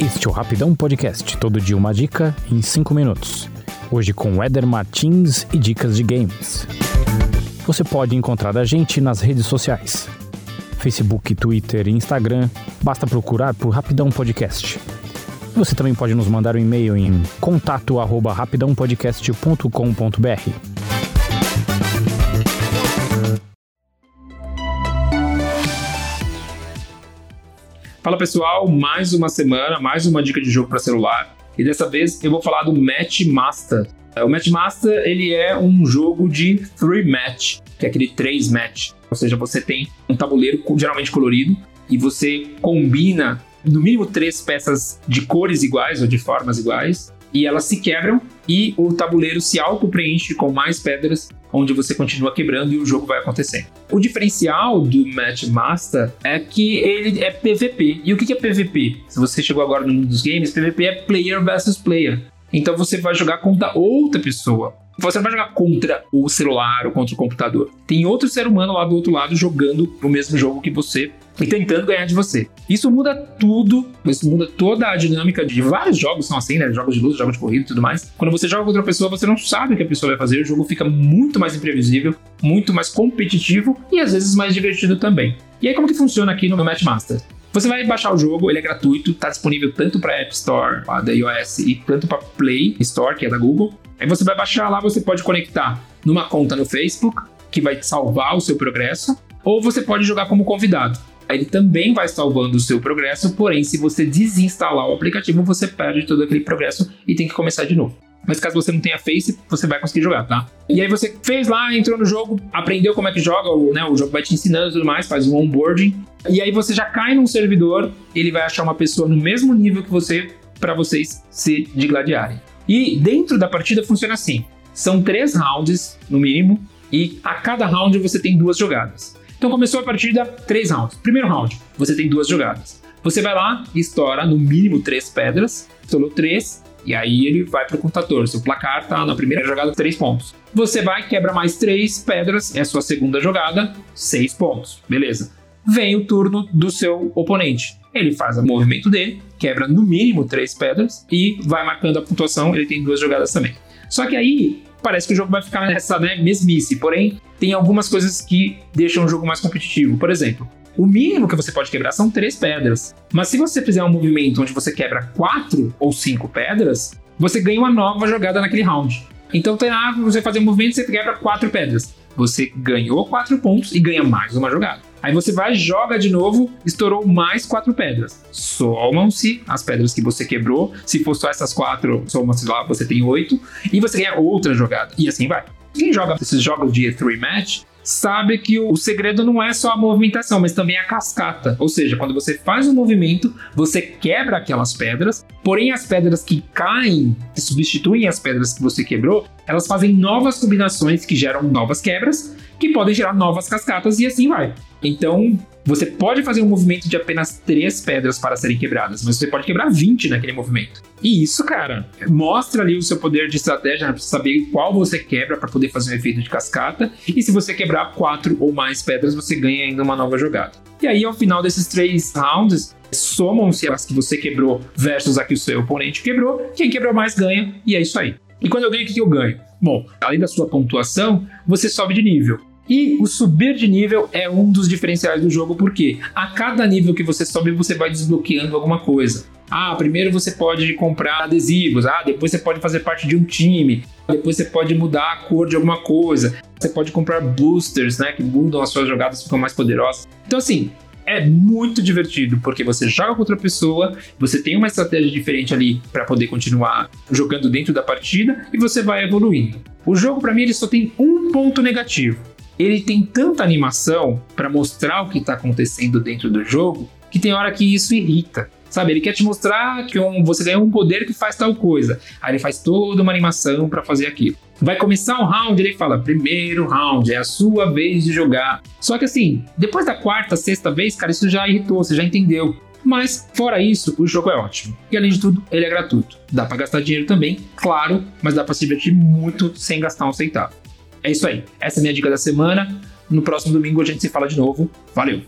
Este é o Rapidão Podcast, todo dia uma dica em 5 minutos. Hoje com Eder Martins e dicas de games. Você pode encontrar a gente nas redes sociais. Facebook, Twitter e Instagram, basta procurar por Rapidão Podcast. Você também pode nos mandar um e-mail em contato@rapidãopodcast.com.br. Fala pessoal, mais uma semana, mais uma dica de jogo para celular. E dessa vez eu vou falar do Match Master. O Match Master ele é um jogo de three match, que é aquele três match. Ou seja, você tem um tabuleiro geralmente colorido e você combina no mínimo três peças de cores iguais ou de formas iguais e elas se quebram e o tabuleiro se auto-preenche com mais pedras, onde você continua quebrando e o jogo vai acontecendo. O diferencial do Match Master é que ele é PVP. E o que é PVP? Se você chegou agora no mundo dos games, PVP é player versus player. Então você vai jogar contra outra pessoa. Você não vai jogar contra o celular ou contra o computador. Tem outro ser humano lá do outro lado jogando o mesmo jogo que você e tentando ganhar de você. Isso muda tudo, isso muda toda a dinâmica de vários jogos são assim, né? Jogos de luta, jogos de corrida e tudo mais. Quando você joga contra outra pessoa, você não sabe o que a pessoa vai fazer, o jogo fica muito mais imprevisível, muito mais competitivo e às vezes mais divertido também. E aí como que funciona aqui no Matchmaster? Você vai baixar o jogo, ele é gratuito, está disponível tanto para App Store da iOS e tanto para Play Store, que é da Google. Aí você vai baixar lá, você pode conectar numa conta no Facebook, que vai salvar o seu progresso, ou você pode jogar como convidado. Ele também vai salvando o seu progresso, porém, se você desinstalar o aplicativo, você perde todo aquele progresso e tem que começar de novo. Mas caso você não tenha Face, você vai conseguir jogar, tá? E aí você fez lá, entrou no jogo, aprendeu como é que joga, o, né, o jogo vai te ensinando e tudo mais, faz um onboarding. E aí você já cai num servidor, ele vai achar uma pessoa no mesmo nível que você para vocês se digladiarem. E dentro da partida funciona assim: são três rounds no mínimo, e a cada round você tem duas jogadas. Então começou a partida, três rounds. Primeiro round, você tem duas jogadas. Você vai lá e estoura no mínimo três pedras, estourou três, e aí ele vai para o contador. Seu placar tá na primeira jogada, três pontos. Você vai, quebra mais três pedras, é a sua segunda jogada, seis pontos. Beleza. Vem o turno do seu oponente. Ele faz o movimento dele, quebra no mínimo três pedras e vai marcando a pontuação. Ele tem duas jogadas também. Só que aí parece que o jogo vai ficar nessa né, mesmice. Porém, tem algumas coisas que deixam o jogo mais competitivo. Por exemplo, o mínimo que você pode quebrar são três pedras. Mas se você fizer um movimento onde você quebra quatro ou cinco pedras, você ganha uma nova jogada naquele round. Então tem lá, você fazer um movimento, você quebra quatro pedras. Você ganhou quatro pontos e ganha mais uma jogada. Aí você vai, joga de novo, estourou mais quatro pedras. Somam-se as pedras que você quebrou. Se for só essas quatro, somam-se lá, você tem oito. E você ganha outra jogada. E assim vai. Quem joga esses jogos de three match sabe que o, segredo não é só a movimentação, mas também a cascata. Ou seja, quando você faz um movimento, você quebra aquelas pedras, porém as pedras que caem, que substituem as pedras que você quebrou, elas fazem novas combinações que geram novas quebras, que podem gerar novas cascatas e assim vai. Então, você pode fazer um movimento de apenas três pedras para serem quebradas, mas você pode quebrar 20 naquele movimento. E isso, cara, mostra ali o seu poder de estratégia, para saber qual você quebra para poder fazer um efeito de cascata. E se você quebrar quatro ou mais pedras, você ganha ainda uma nova jogada. E aí, ao final desses três rounds, somam-se as que você quebrou versus a que o seu oponente quebrou. Quem quebrou mais ganha, e é isso aí. E quando eu ganho, o que eu ganho? Bom, além da sua pontuação, você sobe de nível. E o subir de nível é um dos diferenciais do jogo, porque a cada nível que você sobe, você vai desbloqueando alguma coisa. Ah, primeiro você pode comprar adesivos, ah, depois você pode fazer parte de um time, depois você pode mudar a cor de alguma coisa, você pode comprar boosters, né, que mudam as suas jogadas, ficam mais poderosas. Então, assim, é muito divertido, porque você joga com outra pessoa, você tem uma estratégia diferente ali para poder continuar jogando dentro da partida e você vai evoluindo. O jogo, para mim, ele só tem um ponto negativo ele tem tanta animação para mostrar o que está acontecendo dentro do jogo que tem hora que isso irrita. Sabe, ele quer te mostrar que um, você ganha um poder que faz tal coisa. Aí ele faz toda uma animação para fazer aquilo. Vai começar um round, ele fala: primeiro round, é a sua vez de jogar. Só que assim, depois da quarta, sexta vez, cara, isso já irritou, você já entendeu. Mas, fora isso, o jogo é ótimo. E além de tudo, ele é gratuito. Dá para gastar dinheiro também, claro, mas dá para se divertir muito sem gastar um centavo. É isso aí. Essa é a minha dica da semana. No próximo domingo a gente se fala de novo. Valeu!